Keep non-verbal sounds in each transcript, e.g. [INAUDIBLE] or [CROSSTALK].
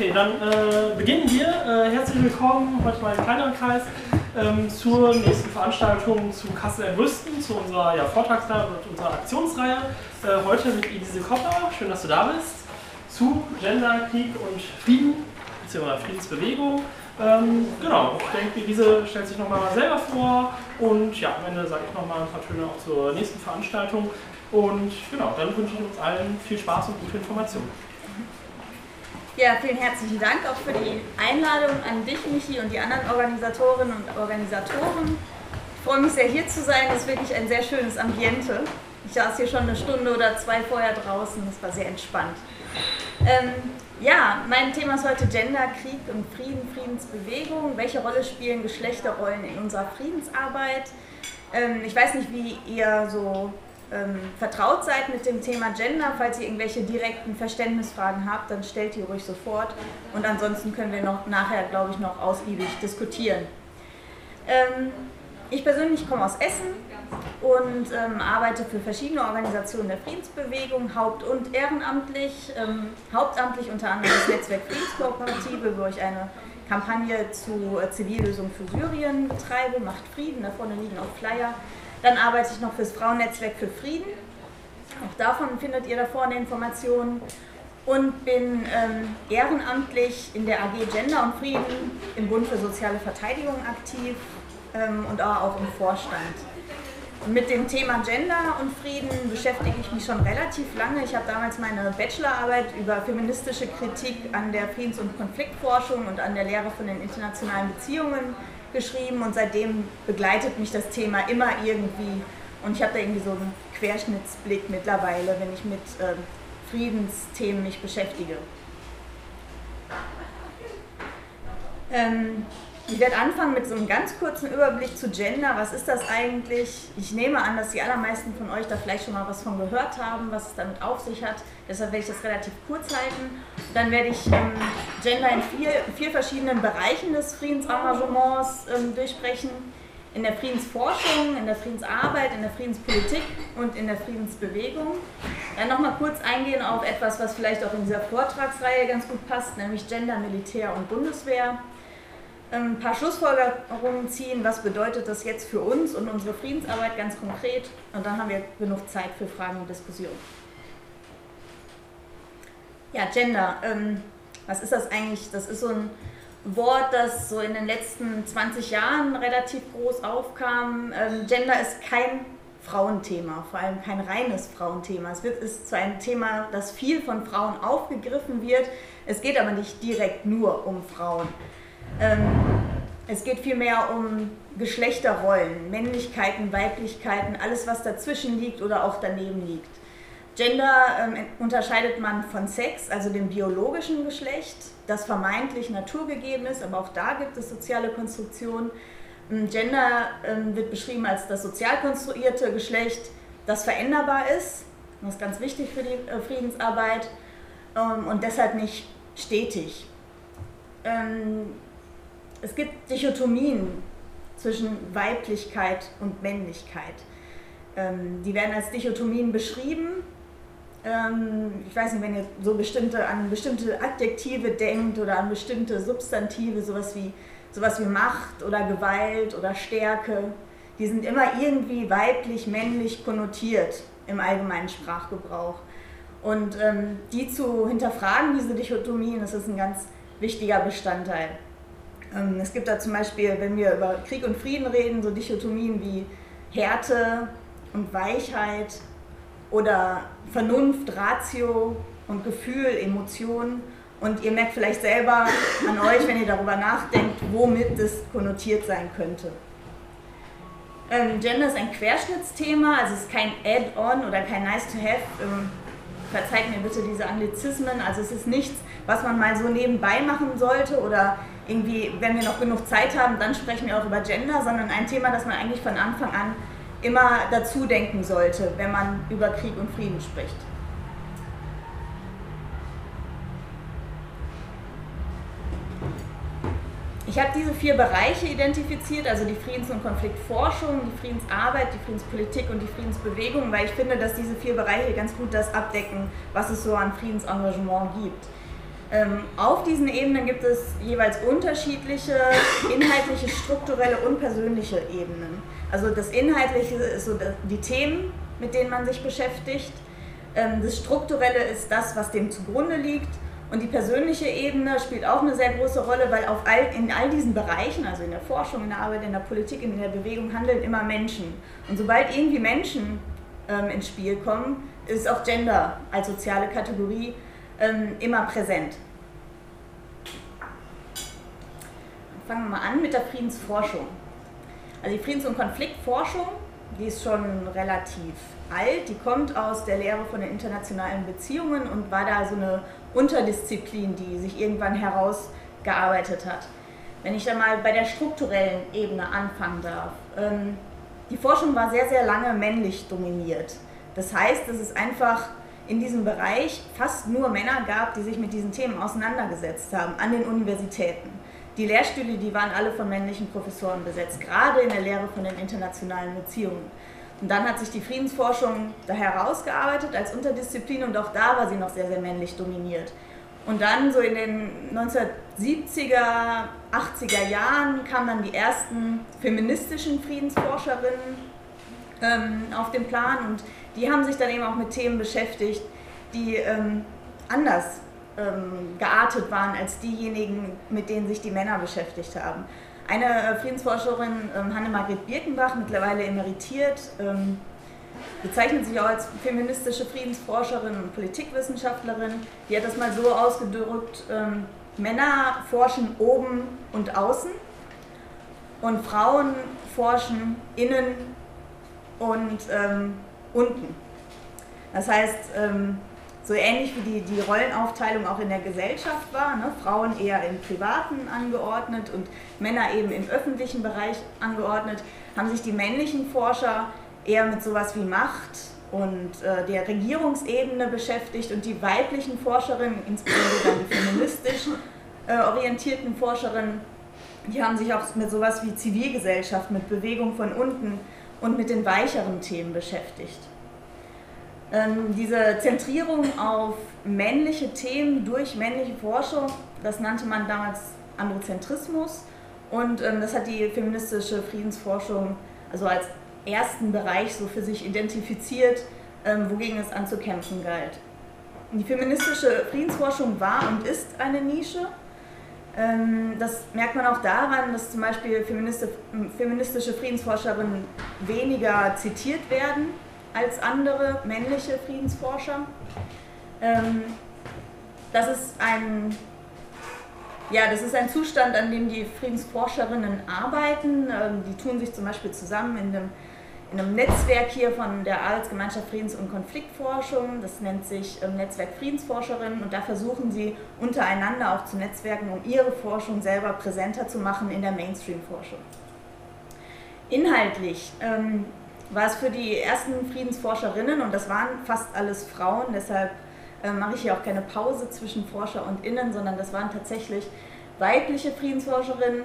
Okay, dann äh, beginnen wir. Äh, herzlich willkommen, heute mal im kleineren Kreis, ähm, zur nächsten Veranstaltung zu Kassel Entrüsten, zu unserer ja, Vortragsreihe und unserer Aktionsreihe. Äh, heute mit Elise Kopper, schön, dass du da bist, zu Gender, Krieg und Frieden, beziehungsweise Friedensbewegung. Ähm, genau, ich denke, Elise stellt sich nochmal selber vor und ja, am Ende sage ich nochmal ein paar Töne auch zur nächsten Veranstaltung. Und genau, dann wünsche ich uns allen viel Spaß und gute Informationen. Ja, vielen herzlichen Dank auch für die Einladung an dich, Michi, und die anderen Organisatorinnen und Organisatoren. Ich freue mich sehr, hier zu sein. Es ist wirklich ein sehr schönes Ambiente. Ich saß hier schon eine Stunde oder zwei vorher draußen. Das war sehr entspannt. Ähm, ja, mein Thema ist heute Gender, Krieg und Frieden, Friedensbewegung. Welche Rolle spielen Geschlechterrollen in unserer Friedensarbeit? Ähm, ich weiß nicht, wie ihr so ähm, vertraut seid mit dem Thema Gender. Falls ihr irgendwelche direkten Verständnisfragen habt, dann stellt die ruhig sofort. Und ansonsten können wir noch nachher, glaube ich, noch ausgiebig diskutieren. Ähm, ich persönlich komme aus Essen und ähm, arbeite für verschiedene Organisationen der Friedensbewegung, haupt- und ehrenamtlich. Ähm, hauptamtlich unter anderem das Netzwerk Friedenskooperative, wo ich eine Kampagne zu äh, Zivillösung für Syrien betreibe, macht Frieden, da vorne liegen auch Flyer. Dann arbeite ich noch fürs Frauennetzwerk für Frieden. Auch davon findet ihr da vorne Informationen. Und bin ähm, ehrenamtlich in der AG Gender und Frieden im Bund für soziale Verteidigung aktiv ähm, und auch im Vorstand. Mit dem Thema Gender und Frieden beschäftige ich mich schon relativ lange. Ich habe damals meine Bachelorarbeit über feministische Kritik an der Friedens- und Konfliktforschung und an der Lehre von den internationalen Beziehungen geschrieben und seitdem begleitet mich das Thema immer irgendwie und ich habe da irgendwie so einen Querschnittsblick mittlerweile, wenn ich mit ähm, Friedensthemen mich beschäftige. Ähm, ich werde anfangen mit so einem ganz kurzen Überblick zu Gender. Was ist das eigentlich? Ich nehme an, dass die allermeisten von euch da vielleicht schon mal was von gehört haben, was es damit auf sich hat. Deshalb werde ich das relativ kurz halten. Dann werde ich ähm, Gender in vier, vier, verschiedenen Bereichen des Friedensarrangements ähm, durchsprechen. In der Friedensforschung, in der Friedensarbeit, in der Friedenspolitik und in der Friedensbewegung. Dann nochmal kurz eingehen auf etwas, was vielleicht auch in dieser Vortragsreihe ganz gut passt, nämlich Gender, Militär und Bundeswehr ein paar Schlussfolgerungen ziehen, was bedeutet das jetzt für uns und unsere Friedensarbeit ganz konkret. Und dann haben wir genug Zeit für Fragen und Diskussionen. Ja, Gender. Ähm, was ist das eigentlich? Das ist so ein Wort, das so in den letzten 20 Jahren relativ groß aufkam. Ähm, Gender ist kein Frauenthema, vor allem kein reines Frauenthema. Es wird, ist zu einem Thema, das viel von Frauen aufgegriffen wird. Es geht aber nicht direkt nur um Frauen. Ähm, es geht vielmehr um Geschlechterrollen, Männlichkeiten, Weiblichkeiten, alles was dazwischen liegt oder auch daneben liegt. Gender ähm, unterscheidet man von Sex, also dem biologischen Geschlecht, das vermeintlich naturgegeben ist, aber auch da gibt es soziale Konstruktionen. Ähm, Gender ähm, wird beschrieben als das sozial konstruierte Geschlecht, das veränderbar ist. Das ist ganz wichtig für die äh, Friedensarbeit ähm, und deshalb nicht stetig. Ähm, es gibt Dichotomien zwischen Weiblichkeit und Männlichkeit. Ähm, die werden als Dichotomien beschrieben. Ähm, ich weiß nicht, wenn ihr so bestimmte, an bestimmte Adjektive denkt oder an bestimmte Substantive, sowas wie, sowas wie Macht oder Gewalt oder Stärke, die sind immer irgendwie weiblich, männlich konnotiert im allgemeinen Sprachgebrauch. Und ähm, die zu hinterfragen, diese Dichotomien, das ist ein ganz wichtiger Bestandteil. Ähm, es gibt da zum Beispiel, wenn wir über Krieg und Frieden reden, so Dichotomien wie Härte und Weichheit oder Vernunft, Ratio und Gefühl, Emotion. Und ihr merkt vielleicht selber an euch, wenn ihr darüber nachdenkt, womit das konnotiert sein könnte. Ähm, Gender ist ein Querschnittsthema, also es ist kein Add-on oder kein Nice-to-have. Ähm, verzeiht mir bitte diese Anglizismen. Also es ist nichts, was man mal so nebenbei machen sollte oder irgendwie, wenn wir noch genug Zeit haben, dann sprechen wir auch über Gender, sondern ein Thema, das man eigentlich von Anfang an immer dazu denken sollte, wenn man über Krieg und Frieden spricht. Ich habe diese vier Bereiche identifiziert, also die Friedens- und Konfliktforschung, die Friedensarbeit, die Friedenspolitik und die Friedensbewegung, weil ich finde, dass diese vier Bereiche ganz gut das abdecken, was es so an Friedensengagement gibt. Ähm, auf diesen Ebenen gibt es jeweils unterschiedliche inhaltliche, strukturelle und persönliche Ebenen. Also das Inhaltliche ist so die Themen, mit denen man sich beschäftigt. Ähm, das Strukturelle ist das, was dem zugrunde liegt. Und die persönliche Ebene spielt auch eine sehr große Rolle, weil auf all, in all diesen Bereichen, also in der Forschung, in der Arbeit, in der Politik, in der Bewegung, handeln immer Menschen. Und sobald irgendwie Menschen ähm, ins Spiel kommen, ist auch Gender als soziale Kategorie ähm, immer präsent. Fangen wir mal an mit der Friedensforschung. Also die Friedens- und Konfliktforschung, die ist schon relativ alt, die kommt aus der Lehre von den internationalen Beziehungen und war da so eine Unterdisziplin, die sich irgendwann herausgearbeitet hat. Wenn ich dann mal bei der strukturellen Ebene anfangen darf. Ähm, die Forschung war sehr, sehr lange männlich dominiert. Das heißt, es einfach in diesem Bereich fast nur Männer gab, die sich mit diesen Themen auseinandergesetzt haben, an den Universitäten. Die Lehrstühle, die waren alle von männlichen Professoren besetzt, gerade in der Lehre von den internationalen Beziehungen. Und dann hat sich die Friedensforschung da herausgearbeitet als Unterdisziplin und auch da war sie noch sehr, sehr männlich dominiert. Und dann so in den 1970er, 80er Jahren kamen dann die ersten feministischen Friedensforscherinnen ähm, auf den Plan und die haben sich dann eben auch mit Themen beschäftigt, die ähm, anders ähm, geartet waren als diejenigen, mit denen sich die Männer beschäftigt haben. Eine äh, Friedensforscherin, ähm, Hanne-Margret Birkenbach, mittlerweile emeritiert, ähm, bezeichnet sich auch als feministische Friedensforscherin und Politikwissenschaftlerin. Die hat das mal so ausgedrückt, ähm, Männer forschen oben und außen und Frauen forschen innen und ähm, unten. Das heißt, ähm, so ähnlich wie die, Rollenaufteilung auch in der Gesellschaft war, ne? Frauen eher im Privaten angeordnet und Männer eben im öffentlichen Bereich angeordnet, haben sich die männlichen Forscher eher mit sowas wie Macht und äh, der Regierungsebene beschäftigt und die weiblichen Forscherinnen, insbesondere dann die feministisch äh, orientierten Forscherinnen, die haben sich auch mit sowas wie Zivilgesellschaft, mit Bewegung von unten und mit den weicheren Themen beschäftigt. Ähm, diese Zentrierung auf männliche Themen durch männliche Forschung, das nannte man damals Androzentrismus und ähm, das hat die feministische Friedensforschung also als ersten Bereich so für sich identifiziert, ähm, wogegen es anzukämpfen galt. Die feministische Friedensforschung war und ist eine Nische. Ähm, das merkt man auch daran, dass zum Beispiel feministische Friedensforscherinnen weniger zitiert werden als andere männliche Friedensforscher. Ähm, das ist ein ja, das ist ein Zustand, an dem die Friedensforscherinnen arbeiten. Ähm, die tun sich zum Beispiel zusammen in einem, in einem Netzwerk hier von der Arbeitsgemeinschaft Friedens- und Konfliktforschung. Das nennt sich ähm, Netzwerk Friedensforscherinnen und da versuchen sie untereinander auch zu netzwerken, um ihre Forschung selber präsenter zu machen in der Mainstream-Forschung. Inhaltlich ähm, war es für die ersten Friedensforscherinnen, und das waren fast alles Frauen, deshalb äh, mache ich hier auch keine Pause zwischen Forscher und Innen, sondern das waren tatsächlich weibliche Friedensforscherinnen,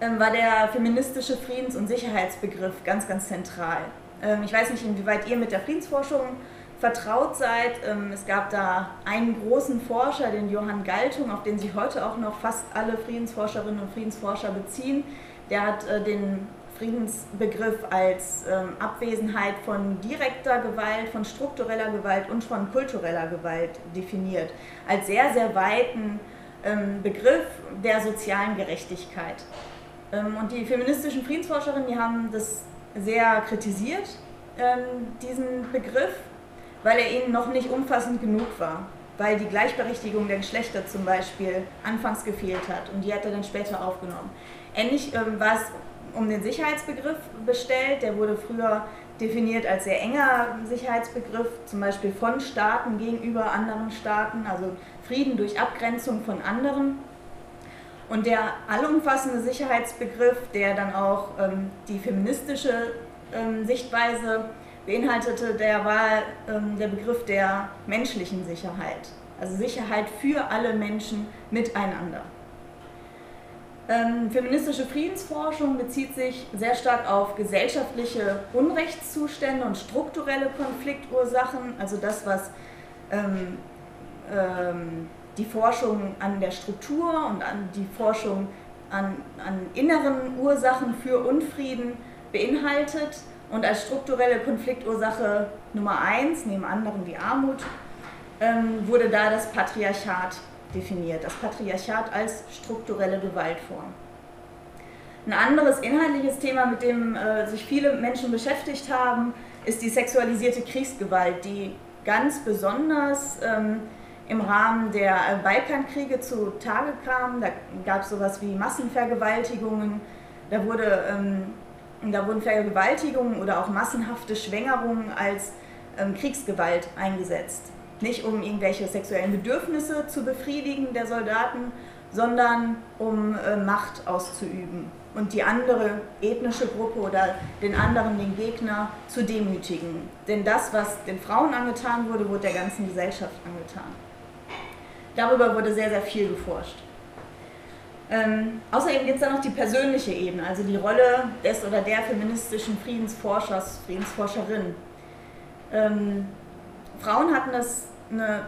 war der feministische Friedens- und Sicherheitsbegriff ganz, ganz zentral. Ähm, ich weiß nicht, inwieweit ihr mit der Friedensforschung vertraut seid. Ähm, es gab da einen großen Forscher, den Johann Galtung, auf den sich heute auch noch fast alle Friedensforscherinnen und Friedensforscher beziehen. Der hat äh, den Friedensbegriff als ähm, Abwesenheit von direkter Gewalt, von struktureller Gewalt und von kultureller Gewalt definiert, als sehr, sehr weiten ähm, Begriff der sozialen Gerechtigkeit. Ähm, und die feministischen Friedensforscherinnen, die haben das sehr kritisiert, ähm, diesen Begriff, weil er ihnen noch nicht umfassend genug war weil die Gleichberechtigung der Geschlechter zum Beispiel anfangs gefehlt hat und die hat er dann später aufgenommen. Ähnlich ähm, war es um den Sicherheitsbegriff bestellt. Der wurde früher definiert als sehr enger Sicherheitsbegriff, zum Beispiel von Staaten gegenüber anderen Staaten, also Frieden durch Abgrenzung von anderen. Und der allumfassende Sicherheitsbegriff, der dann auch ähm, die feministische ähm, Sichtweise beinhaltete, der war ähm, der Begriff der menschlichen Sicherheit. Also Sicherheit für alle Menschen miteinander. Ähm, feministische Friedensforschung bezieht sich sehr stark auf gesellschaftliche Unrechtszustände und strukturelle Konfliktursachen, also das, was ähm, ähm, die Forschung an der Struktur und an die Forschung an, an inneren Ursachen für Unfrieden beinhaltet und als strukturelle Konfliktursache Nummer eins, neben anderen die Armut, ähm, wurde da das Patriarchat definiert. Das Patriarchat als strukturelle Gewaltform. Ein anderes inhaltliches Thema, mit dem äh, sich viele Menschen beschäftigt haben, ist die sexualisierte Kriegsgewalt, die ganz besonders ähm, im Rahmen der äh, Balkankriege zutage kam. Da gab es sowas wie Massenvergewaltigungen, da, wurde, ähm, da wurden Vergewaltigungen oder auch massenhafte Schwängerungen als ähm, Kriegsgewalt eingesetzt. Nicht um irgendwelche sexuellen Bedürfnisse zu befriedigen der Soldaten, sondern um äh, Macht auszuüben und die andere ethnische Gruppe oder den anderen, den Gegner, zu demütigen. Denn das, was den Frauen angetan wurde, wurde der ganzen Gesellschaft angetan. Darüber wurde sehr, sehr viel geforscht. Ähm, außerdem gibt es dann noch die persönliche Ebene, also die Rolle des oder der feministischen Friedensforschers, Friedensforscherin. Ähm, Frauen hatten es eine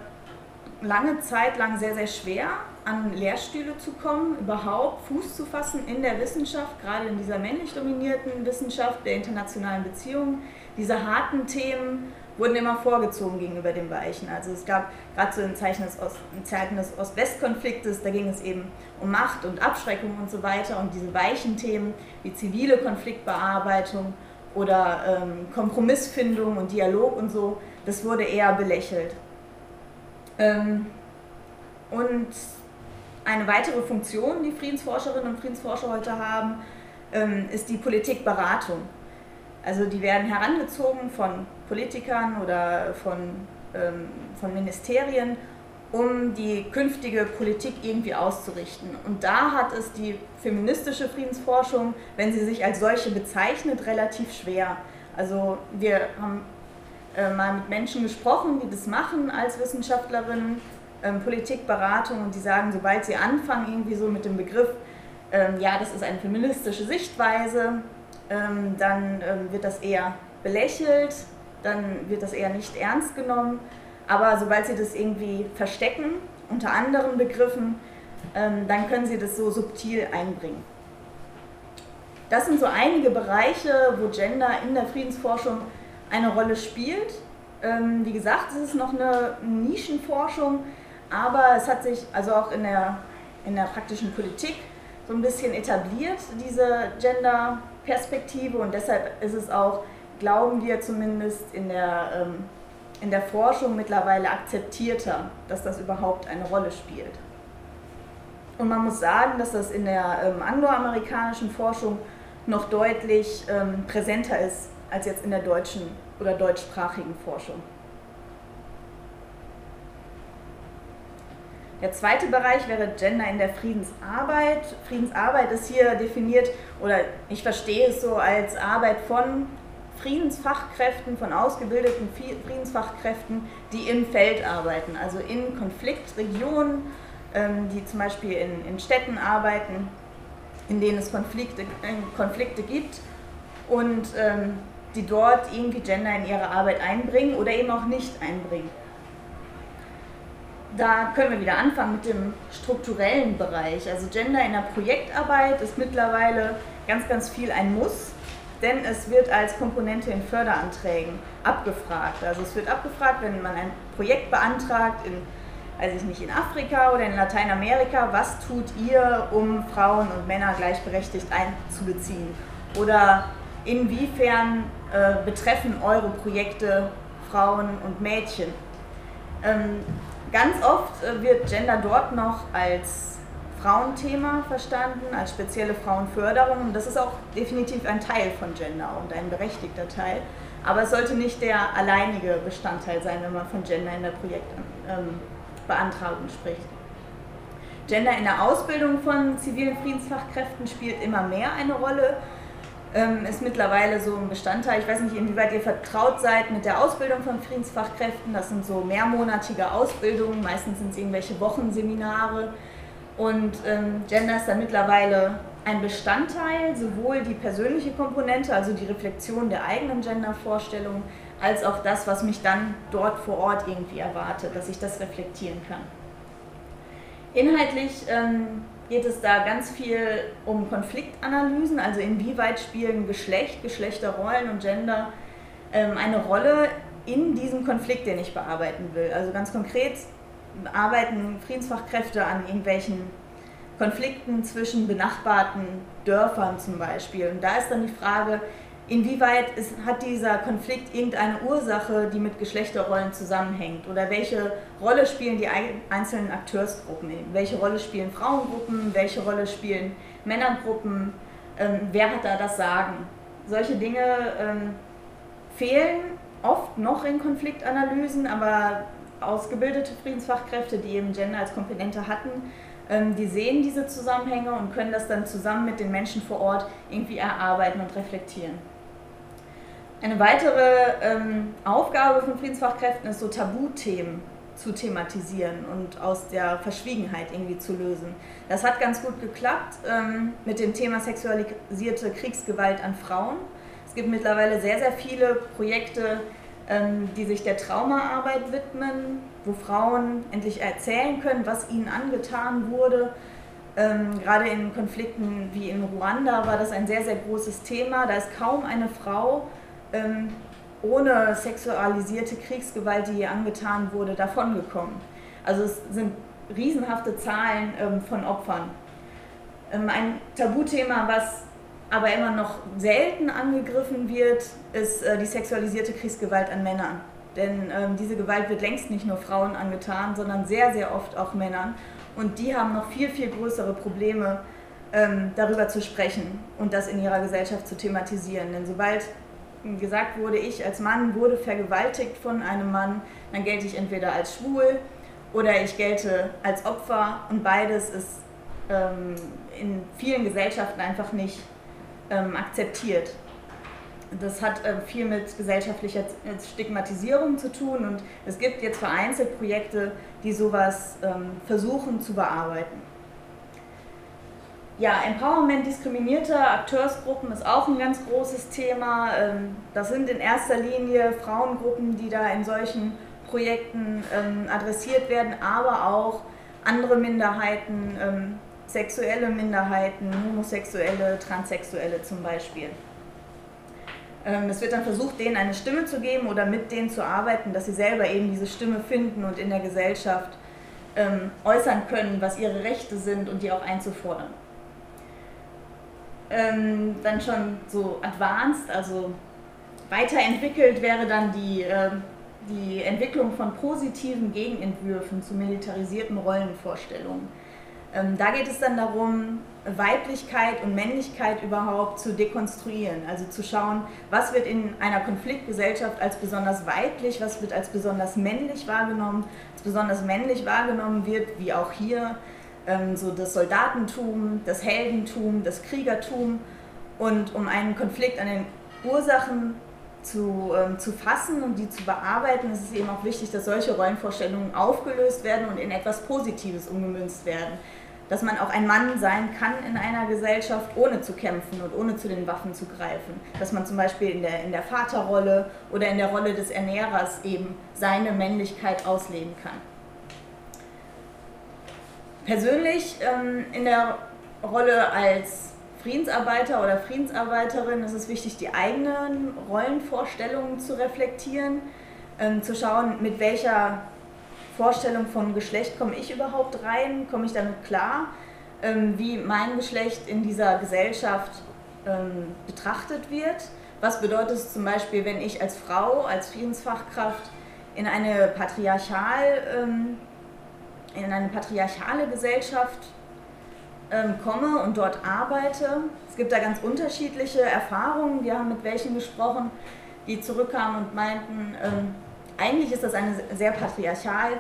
lange Zeit lang sehr, sehr schwer, an Lehrstühle zu kommen, überhaupt Fuß zu fassen in der Wissenschaft, gerade in dieser männlich dominierten Wissenschaft der internationalen Beziehungen. Diese harten Themen wurden immer vorgezogen gegenüber dem Weichen. Also es gab gerade so in Zeiten des, Ost, Zeiten des Ost-West-Konfliktes, da ging es eben um Macht und Abschreckung und so weiter und diese weichen Themen wie zivile Konfliktbearbeitung oder ähm, Kompromissfindung und Dialog und so, das wurde eher belächelt. Ähm, und eine weitere Funktion, die Friedensforscherinnen und Friedensforscher heute haben, ähm, ist die Politikberatung. Also die werden herangezogen von Politikern oder von, ähm, von Ministerien, um die künftige Politik irgendwie auszurichten. Und da hat es die feministische Friedensforschung, wenn sie sich als solche bezeichnet, relativ schwer. Also wir haben äh, mal mit Menschen gesprochen, die das machen als Wissenschaftlerinnen, ähm, Politikberatung, und die sagen, sobald sie anfangen, irgendwie so mit dem Begriff, ähm, ja, das ist eine feministische Sichtweise, ähm, dann ähm, wird das eher belächelt, dann wird das eher nicht ernst genommen. Aber sobald sie das irgendwie verstecken, unter anderen Begriffen, ähm, dann können sie das so subtil einbringen. Das sind so einige Bereiche, wo Gender in der Friedensforschung eine Rolle spielt. Ähm, wie gesagt, es ist noch eine Nischenforschung, aber es hat sich also auch in der, in der praktischen Politik so ein bisschen etabliert, diese Gender-Perspektive und deshalb ist es auch, glauben wir zumindest, in der, ähm, in der Forschung mittlerweile akzeptierter, dass das überhaupt eine Rolle spielt. Und man muss sagen, dass das in der ähm, angloamerikanischen Forschung noch deutlich ähm, präsenter ist als jetzt in der deutschen oder deutschsprachigen Forschung. Der zweite Bereich wäre Gender in der Friedensarbeit. Friedensarbeit ist hier definiert, oder ich verstehe es so als Arbeit von Friedensfachkräften, von ausgebildeten Friedensfachkräften, die im Feld arbeiten, also in Konfliktregionen, ähm, die zum Beispiel in, in Städten arbeiten, in denen es Konflikte, äh, Konflikte gibt und ähm, die dort irgendwie Gender in ihre Arbeit einbringen oder eben auch nicht einbringen. Da können wir wieder anfangen mit dem strukturellen Bereich. Also Gender in der Projektarbeit ist mittlerweile ganz, ganz viel ein Muss, denn es wird als Komponente in Förderanträgen abgefragt. Also es wird abgefragt, wenn man ein Projekt beantragt in, weiß ich nicht, in Afrika oder in Lateinamerika, was tut ihr, um Frauen und Männer gleichberechtigt einzubeziehen? Oder inwiefern äh, betreffen eure Projekte Frauen und Mädchen? Ähm, Ganz oft äh, wird Gender dort noch als Frauenthema verstanden, als spezielle Frauenförderung. Und das ist auch definitiv ein Teil von Gender und ein berechtigter Teil. Aber es sollte nicht der alleinige Bestandteil sein, wenn man von Gender in der Projektbeantragung ähm, spricht. Gender in der Ausbildung von zivilen Friedensfachkräften spielt immer mehr eine Rolle ähm, ist mittlerweile so ein Bestandteil. Ich weiß nicht, inwieweit ihr vertraut seid mit der Ausbildung von Friedensfachkräften. Das sind so mehrmonatige Ausbildungen, meistens sind es irgendwelche Wochenseminare. Und ähm, Gender ist da mittlerweile ein Bestandteil, sowohl die persönliche Komponente, also die Reflexion der eigenen Gendervorstellung, als auch das, was mich dann dort vor Ort irgendwie erwartet, dass ich das reflektieren kann. Inhaltlich ähm, geht es da ganz viel um Konfliktanalysen, also inwieweit spielen Geschlecht, Geschlechterrollen und Gender ähm, eine Rolle in diesem Konflikt, den ich bearbeiten will. Also ganz konkret arbeiten Friedensfachkräfte an irgendwelchen Konflikten zwischen benachbarten Dörfern zum Beispiel. Und da ist dann die Frage, inwieweit ist, hat dieser Konflikt irgendeine Ursache, die mit Geschlechterrollen zusammenhängt? Oder welche Rolle spielen die einzelnen Akteursgruppen? Welche Rolle spielen Frauengruppen? Welche Rolle spielen Männergruppen? Ähm, wer hat da das Sagen? Solche Dinge ähm, fehlen oft noch in Konfliktanalysen, aber ausgebildete Friedensfachkräfte, die eben Gender als Komponente hatten, ähm, die sehen diese Zusammenhänge und können das dann zusammen mit den Menschen vor Ort irgendwie erarbeiten und reflektieren. Eine weitere ähm, Aufgabe von Friedensfachkräften ist so Tabuthemen zu thematisieren und aus der Verschwiegenheit irgendwie zu lösen. Das hat ganz gut geklappt ähm, mit dem Thema sexualisierte Kriegsgewalt an Frauen. Es gibt mittlerweile sehr, sehr viele Projekte, die sich der Traumaarbeit widmen, wo Frauen endlich erzählen können, was ihnen angetan wurde. Ähm, gerade in Konflikten wie in Ruanda war das ein sehr, sehr großes Thema. Da ist kaum eine Frau ähm, ohne sexualisierte Kriegsgewalt, die ihr angetan wurde, davongekommen. Also es sind riesenhafte Zahlen von Opfern. ein Tabuthema, was aber immer noch selten angegriffen wird, ist äh, die sexualisierte Kriegsgewalt an Männern. Denn ähm, diese Gewalt wird längst nicht nur Frauen angetan, sondern sehr, sehr oft auch Männern. Und die haben noch viel, viel größere Probleme, ähm, darüber zu sprechen und das in ihrer Gesellschaft zu thematisieren. Denn sobald gesagt wurde, ich als Mann wurde vergewaltigt von einem Mann, dann gelte ich entweder als schwul oder ich gelte als Opfer. Und beides ist ähm, in vielen Gesellschaften einfach nicht ähm, akzeptiert. Das hat äh, viel mit gesellschaftlicher Stigmatisierung zu tun und es gibt jetzt vereinzelt Projekte, die sowas ähm, versuchen zu bearbeiten. Ja, Empowerment diskriminierter Akteursgruppen ist auch ein ganz großes Thema. Ähm, das sind in erster Linie Frauengruppen, die da in solchen Projekten ähm, adressiert werden, aber auch andere Minderheiten, ähm, sexuelle Minderheiten, Homosexuelle, Transsexuelle zum Beispiel. Ähm, es wird dann versucht, denen eine Stimme zu geben oder mit denen zu arbeiten, dass sie selber eben diese Stimme finden und in der Gesellschaft ähm, äußern können, was ihre Rechte sind und die auch einzufordern. Ähm, dann schon so advanced, also weiterentwickelt wäre dann die, die Entwicklung von positiven Gegenentwürfen zu militarisierten Rollenvorstellungen ähm, da geht es dann darum, Weiblichkeit und Männlichkeit überhaupt zu dekonstruieren, also zu schauen, was wird in einer Konfliktgesellschaft als besonders weiblich, was wird als besonders männlich wahrgenommen, als besonders männlich wahrgenommen wird, wie auch hier, ähm, so das Soldatentum, das Heldentum, das Kriegertum. Und um einen Konflikt an den Ursachen zu, ähm, zu fassen und die zu bearbeiten, ist es eben auch wichtig, dass solche Rollenvorstellungen aufgelöst werden und in etwas Positives umgemünzt werden dass man auch ein Mann sein kann in einer Gesellschaft, ohne zu kämpfen und ohne zu den Waffen zu greifen. Dass man zum Beispiel in der, in der Vaterrolle oder in der Rolle des Ernährers eben seine Männlichkeit ausleben kann. Persönlich ähm, in der Rolle als Friedensarbeiter oder Friedensarbeiterin ist es wichtig, die eigenen Rollenvorstellungen zu reflektieren, ähm, zu schauen, mit welcher Vorstellung von Geschlecht komme ich überhaupt rein? Komme ich damit klar, ähm, wie mein Geschlecht in dieser Gesellschaft ähm, betrachtet wird? Was bedeutet es zum Beispiel, wenn ich als Frau, als Friedensfachkraft in eine patriarchal, ähm, in eine patriarchale Gesellschaft komme und dort arbeite? Es gibt da ganz unterschiedliche Erfahrungen. Wir haben mit welchen gesprochen, die zurückkamen und meinten, eigentlich ist das eine sehr patriarchal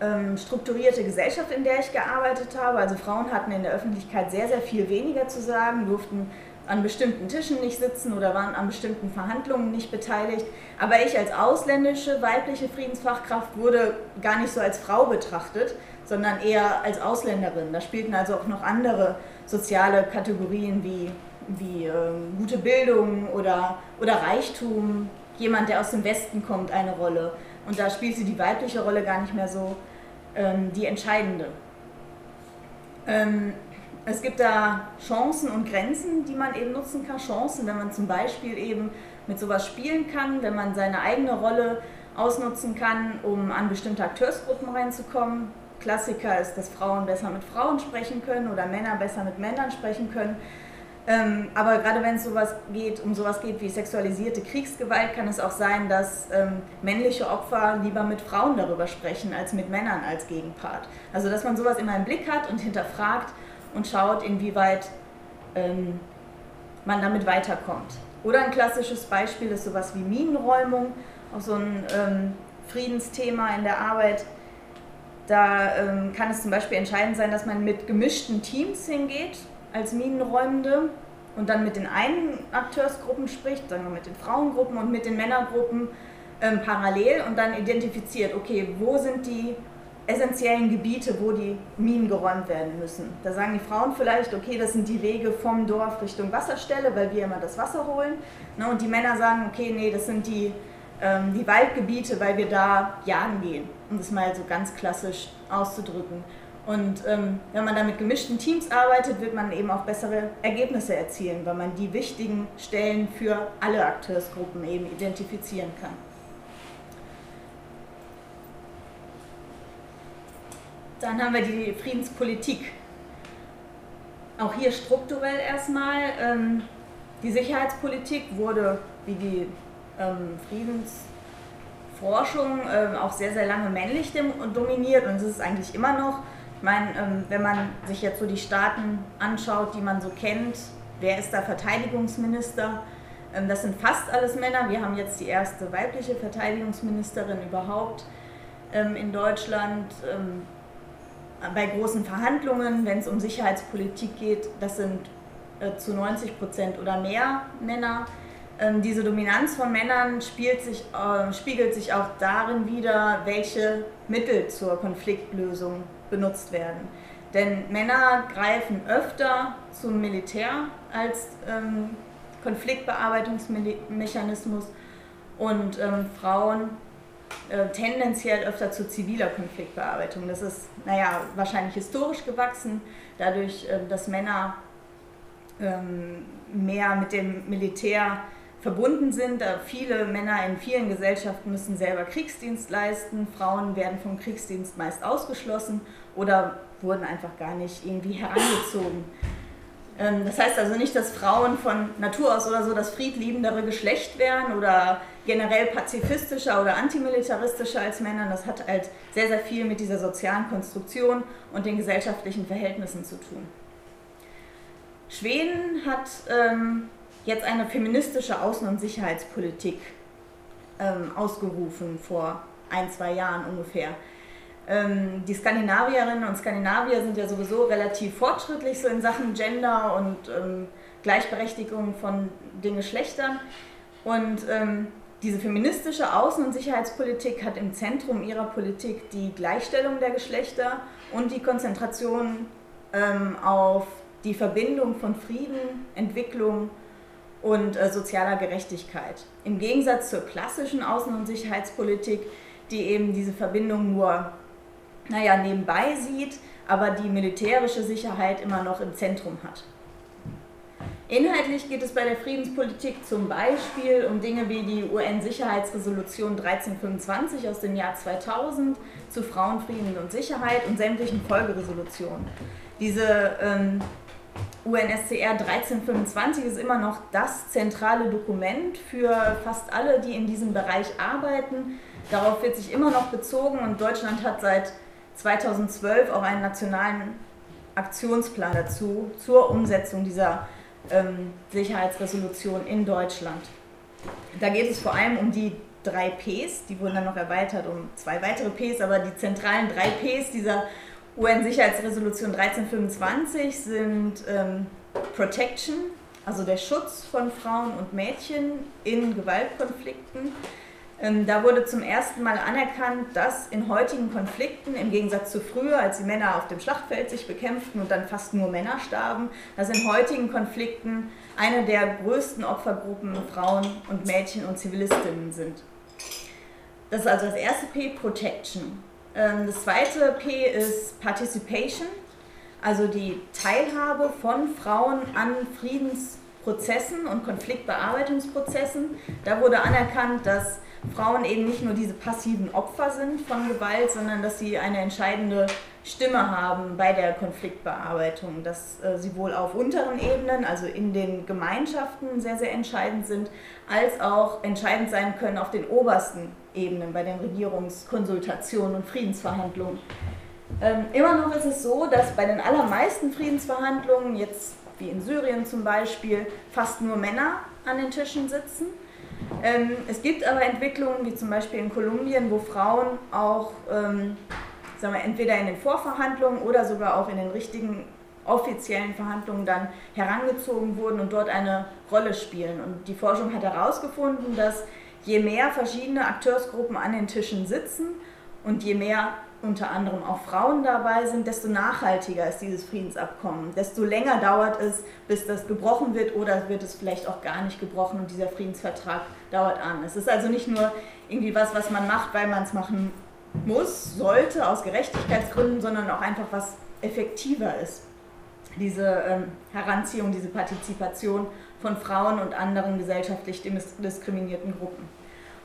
ähm, strukturierte Gesellschaft, in der ich gearbeitet habe. Also Frauen hatten in der Öffentlichkeit sehr, sehr viel weniger zu sagen, durften an bestimmten Tischen nicht sitzen oder waren an bestimmten Verhandlungen nicht beteiligt. Aber ich als ausländische weibliche Friedensfachkraft wurde gar nicht so als Frau betrachtet, sondern eher als Ausländerin. Da spielten also auch noch andere soziale Kategorien wie, wie äh, gute Bildung oder, oder Reichtum, jemand, der aus dem Westen kommt, eine Rolle. Und da spielte die weibliche Rolle gar nicht mehr so ähm, die entscheidende. Ähm, es gibt da Chancen und Grenzen, die man eben nutzen kann. Chancen, wenn man zum Beispiel eben mit sowas spielen kann, wenn man seine eigene Rolle ausnutzen kann, um an bestimmte Akteursgruppen reinzukommen. Klassiker ist, dass Frauen besser mit Frauen sprechen können oder Männer besser mit Männern sprechen können. Ähm, aber gerade wenn es sowas geht, um sowas geht wie sexualisierte Kriegsgewalt, kann es auch sein, dass ähm, männliche Opfer lieber mit Frauen darüber sprechen als mit Männern als Gegenpart. Also dass man sowas immer im Blick hat und hinterfragt und schaut, inwieweit ähm, man damit weiterkommt. Oder ein klassisches Beispiel ist sowas wie Minenräumung, auch so ein ähm, Friedensthema in der Arbeit. Da ähm, kann es zum Beispiel entscheidend sein, dass man mit gemischten Teams hingeht als Minenräumende und dann mit den einen Akteursgruppen spricht, sagen wir mit den Frauengruppen und mit den Männergruppen ähm, parallel und dann identifiziert, okay, wo sind die essentiellen Gebiete, wo die Minen geräumt werden müssen. Da sagen die Frauen vielleicht, okay, das sind die Wege vom Dorf Richtung Wasserstelle, weil wir immer das Wasser holen. Ne, und die Männer sagen, okay, nee, das sind die, ähm, die Waldgebiete, weil wir da jagen gehen, um das mal so ganz klassisch auszudrücken. Und ähm, wenn man da mit gemischten Teams arbeitet, wird man eben auch bessere Ergebnisse erzielen, weil man die wichtigen Stellen für alle Akteursgruppen eben identifizieren kann. Dann haben wir die Friedenspolitik. Auch hier strukturell erstmal. Ähm, die Sicherheitspolitik wurde wie die ähm, Friedensforschung ähm, auch sehr, sehr lange männlich dominiert und es ist eigentlich immer noch. Ich meine, ähm, wenn man sich jetzt so die Staaten anschaut, die man so kennt, wer ist da Verteidigungsminister? Ähm, das sind fast alles Männer. Wir haben jetzt die erste weibliche Verteidigungsministerin überhaupt ähm, in Deutschland bei großen Verhandlungen, wenn es um Sicherheitspolitik geht, das sind äh, zu 90 Prozent oder mehr Männer. Ähm, diese Dominanz von Männern sich, äh, spiegelt sich auch darin wider, welche Mittel zur Konfliktlösung benutzt werden. Denn Männer greifen öfter zum Militär als ähm, Konfliktbearbeitungsmechanismus und ähm, Frauen äh, tendenziell öfter zu ziviler Konfliktbearbeitung. Das ist, naja, wahrscheinlich historisch gewachsen, dadurch, äh, dass Männer ähm, mehr mit dem Militär verbunden sind. Äh, viele Männer in vielen Gesellschaften müssen selber Kriegsdienst leisten. Frauen werden vom Kriegsdienst meist ausgeschlossen oder wurden einfach gar nicht irgendwie herangezogen. Ähm, das heißt also nicht, dass Frauen von Natur aus oder so das friedliebendere Geschlecht wären oder generell pazifistischer oder antimilitaristischer als Männer. Das hat halt sehr, sehr viel mit dieser sozialen Konstruktion und den gesellschaftlichen Verhältnissen zu tun. Schweden hat ähm, jetzt eine feministische Außen- und Sicherheitspolitik ähm, ausgerufen vor ein, zwei Jahren ungefähr. Ähm, die Skandinavierinnen und Skandinavier sind ja sowieso relativ fortschrittlich so in Sachen Gender und ähm, Gleichberechtigung von den Geschlechtern. Und ähm, diese feministische Außen- und Sicherheitspolitik hat im Zentrum ihrer Politik die Gleichstellung der Geschlechter und die Konzentration ähm, auf die Verbindung von Frieden, Entwicklung und äh, sozialer Gerechtigkeit. Im Gegensatz zur klassischen Außen- und Sicherheitspolitik, die eben diese Verbindung nur naja, nebenbei sieht, aber die militärische Sicherheit immer noch im Zentrum hat. Inhaltlich geht es bei der Friedenspolitik zum Beispiel um Dinge wie die UN-Sicherheitsresolution 1325 aus dem Jahr 2000 zu Frauen, Frieden und Sicherheit und sämtlichen Folgeresolutionen. Diese ähm, UNSCR 1325 ist immer noch das zentrale Dokument für fast alle, die in diesem Bereich arbeiten. Darauf wird sich immer noch bezogen und Deutschland hat seit 2012 auch einen nationalen Aktionsplan dazu zur Umsetzung dieser ähm, Sicherheitsresolution in Deutschland. Da geht es vor allem um die drei Ps, die wurden dann noch erweitert um zwei weitere Ps, aber die zentralen drei Ps dieser UN-Sicherheitsresolution 1325 sind ähm, Protection, also der Schutz von Frauen und Mädchen in Gewaltkonflikten, ähm, da wurde zum ersten Mal anerkannt, dass in heutigen Konflikten, im Gegensatz zu früher, als die Männer auf dem Schlachtfeld sich bekämpften und dann fast nur Männer starben, dass in heutigen Konflikten eine der größten Opfergruppen Frauen und Mädchen und Zivilistinnen sind. Das ist also das erste P, Protection. Ähm, das zweite P ist Participation, also die Teilhabe von Frauen an Friedensprozessen und Konfliktbearbeitungsprozessen. Da wurde anerkannt, dass Frauen eben nicht nur diese passiven Opfer sind von Gewalt, sondern dass sie eine entscheidende Stimme haben bei der Konfliktbearbeitung, dass äh, sie wohl auf unteren Ebenen, also in den Gemeinschaften sehr, sehr entscheidend sind, als auch entscheidend sein können auf den obersten Ebenen bei den Regierungskonsultationen und Friedensverhandlungen. Ähm, immer noch ist es so, dass bei den allermeisten Friedensverhandlungen, jetzt wie in Syrien zum Beispiel, fast nur Männer an den Tischen sitzen. Ähm, es gibt aber Entwicklungen, wie zum Beispiel in Kolumbien, wo Frauen auch ähm, sagen wir, entweder in den Vorverhandlungen oder sogar auch in den richtigen offiziellen Verhandlungen dann herangezogen wurden und dort eine Rolle spielen. Und die Forschung hat herausgefunden, dass je mehr verschiedene Akteursgruppen an den Tischen sitzen und je mehr unter anderem auch Frauen dabei sind, desto nachhaltiger ist dieses Friedensabkommen, desto länger dauert es, bis das gebrochen wird oder wird es vielleicht auch gar nicht gebrochen und dieser Friedensvertrag dauert an. Es ist also nicht nur irgendwie was, was man macht, weil man es machen muss, sollte aus Gerechtigkeitsgründen, sondern auch einfach was effektiver ist. Diese ähm, Heranziehung, diese Partizipation von Frauen und anderen gesellschaftlich diskriminierten Gruppen.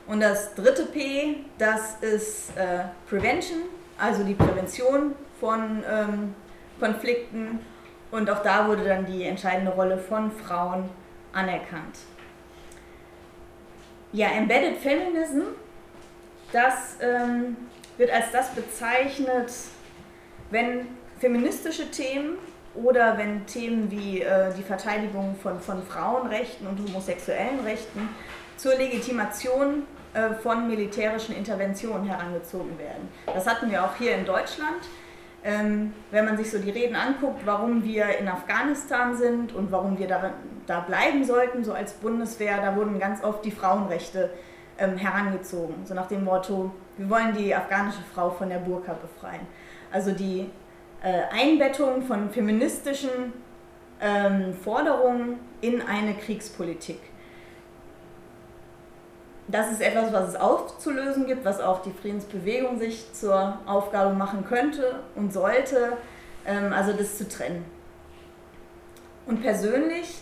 Und das dritte P, das ist äh, Prevention, also die Prävention von ähm, Konflikten. Und auch da wurde dann die entscheidende Rolle von Frauen anerkannt. Ja, Embedded Feminism, das ähm, wird als das bezeichnet, wenn feministische Themen oder wenn Themen wie äh, die Verteidigung von, von Frauenrechten und homosexuellen Rechten zur Legitimation äh, von militärischen Interventionen herangezogen werden. Das hatten wir auch hier in Deutschland. Ähm, wenn man sich so die Reden anguckt, warum wir in Afghanistan sind und warum wir da, da bleiben sollten, so als Bundeswehr, da wurden ganz oft die Frauenrechte ähm, herangezogen. So nach dem Motto, wir wollen die afghanische Frau von der Burka befreien. Also die Einbettung von feministischen ähm, Forderungen in eine Kriegspolitik. Das ist etwas, was es aufzulösen gibt, was auch die Friedensbewegung sich zur Aufgabe machen könnte und sollte, ähm, also das zu trennen. Und persönlich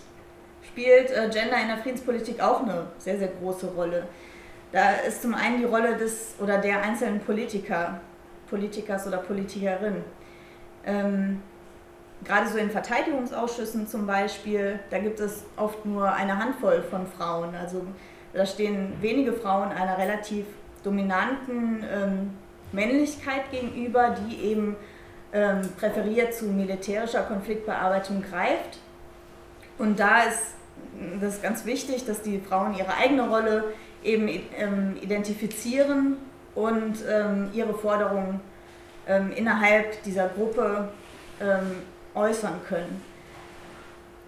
spielt äh, Gender in der Friedenspolitik auch eine sehr, sehr große Rolle. Da ist zum einen die Rolle des oder der einzelnen Politiker, Politikers oder Politikerin. Ähm, gerade so in Verteidigungsausschüssen zum Beispiel, da gibt es oft nur eine Handvoll von Frauen. Also da stehen wenige Frauen einer relativ dominanten ähm, Männlichkeit gegenüber, die eben ähm, präferiert zu militärischer Konfliktbearbeitung greift. Und da ist das ganz wichtig, dass die Frauen ihre eigene Rolle eben ähm, identifizieren und ähm, ihre Forderungen ähm, innerhalb dieser Gruppe ähm, äußern können.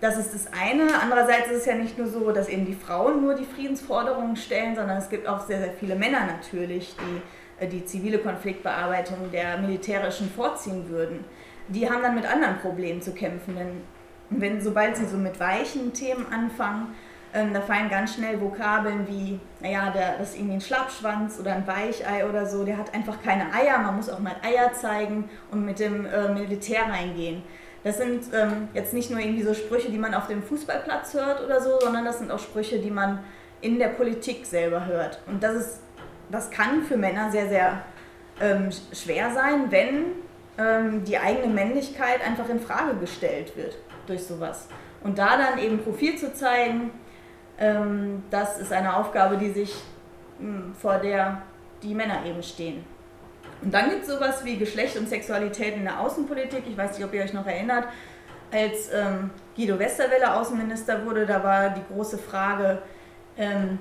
Das ist das eine. Andererseits ist es ja nicht nur so, dass eben die Frauen nur die Friedensforderungen stellen, sondern es gibt auch sehr, sehr viele Männer natürlich, die äh, die zivile Konfliktbearbeitung der militärischen vorziehen würden. Die haben dann mit anderen Problemen zu kämpfen, denn wenn, sobald sie so mit weichen Themen anfangen, ähm, da fallen ganz schnell Vokabeln wie, naja, der, das ist irgendwie ein Schlappschwanz oder ein Weichei oder so, der hat einfach keine Eier, man muss auch mal Eier zeigen und mit dem äh, Militär reingehen. Das sind ähm, jetzt nicht nur irgendwie so Sprüche, die man auf dem Fußballplatz hört oder so, sondern das sind auch Sprüche, die man in der Politik selber hört. Und das, ist, das kann für Männer sehr, sehr ähm, schwer sein, wenn ähm, die eigene Männlichkeit einfach in Frage gestellt wird durch sowas. Und da dann eben Profil zu zeigen, ähm, das ist eine Aufgabe, die sich hm, vor der die Männer eben stehen. Und dann gibt es sowas wie Geschlecht und Sexualität in der Außenpolitik. Ich weiß nicht, ob ihr euch noch erinnert, als ähm, Guido Westerwelle Außenminister wurde, da war die große Frage, ähm,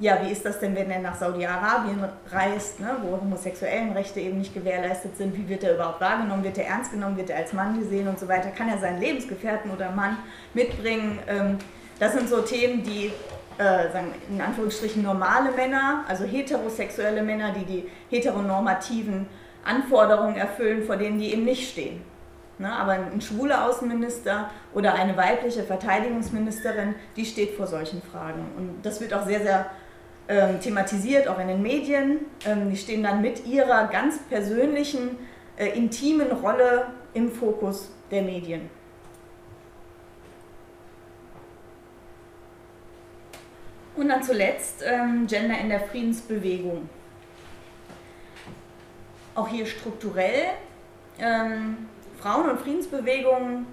ja, wie ist das denn, wenn er nach Saudi-Arabien reist, ne, wo homosexuellen Rechte eben nicht gewährleistet sind? Wie wird er überhaupt wahrgenommen? Wird er ernst genommen? Wird er als Mann gesehen und so weiter? Kann er seinen Lebensgefährten oder Mann mitbringen? Ähm, das sind so Themen, die äh, sagen, in Anführungsstrichen normale Männer, also heterosexuelle Männer, die die heteronormativen Anforderungen erfüllen, vor denen die eben nicht stehen. Ne? Aber ein schwuler Außenminister oder eine weibliche Verteidigungsministerin, die steht vor solchen Fragen. Und das wird auch sehr, sehr ähm, thematisiert, auch in den Medien. Ähm, die stehen dann mit ihrer ganz persönlichen, äh, intimen Rolle im Fokus der Medien. Und dann zuletzt ähm, Gender in der Friedensbewegung. Auch hier strukturell. Ähm, Frauen- und Friedensbewegungen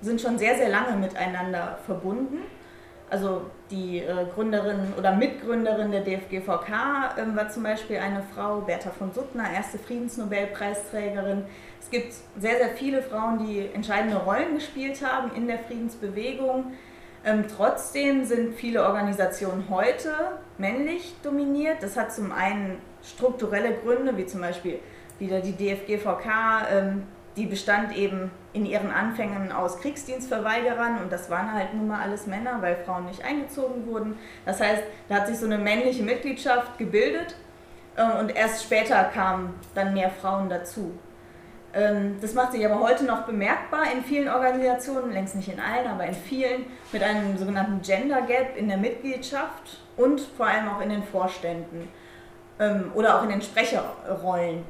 sind schon sehr, sehr lange miteinander verbunden. Also die äh, Gründerin oder Mitgründerin der DFGVK äh, war zum Beispiel eine Frau, Bertha von Suttner, erste Friedensnobelpreisträgerin. Es gibt sehr, sehr viele Frauen, die entscheidende Rollen gespielt haben in der Friedensbewegung. Ähm, trotzdem sind viele Organisationen heute männlich dominiert. Das hat zum einen strukturelle Gründe, wie zum Beispiel wieder die DFGVK, ähm, die bestand eben in ihren Anfängen aus Kriegsdienstverweigerern und das waren halt nun mal alles Männer, weil Frauen nicht eingezogen wurden. Das heißt, da hat sich so eine männliche Mitgliedschaft gebildet äh, und erst später kamen dann mehr Frauen dazu. Ähm, das macht sich aber heute noch bemerkbar in vielen Organisationen, längst nicht in allen, aber in vielen, mit einem sogenannten Gender Gap in der Mitgliedschaft und vor allem auch in den Vorständen ähm, oder auch in den Sprecherrollen.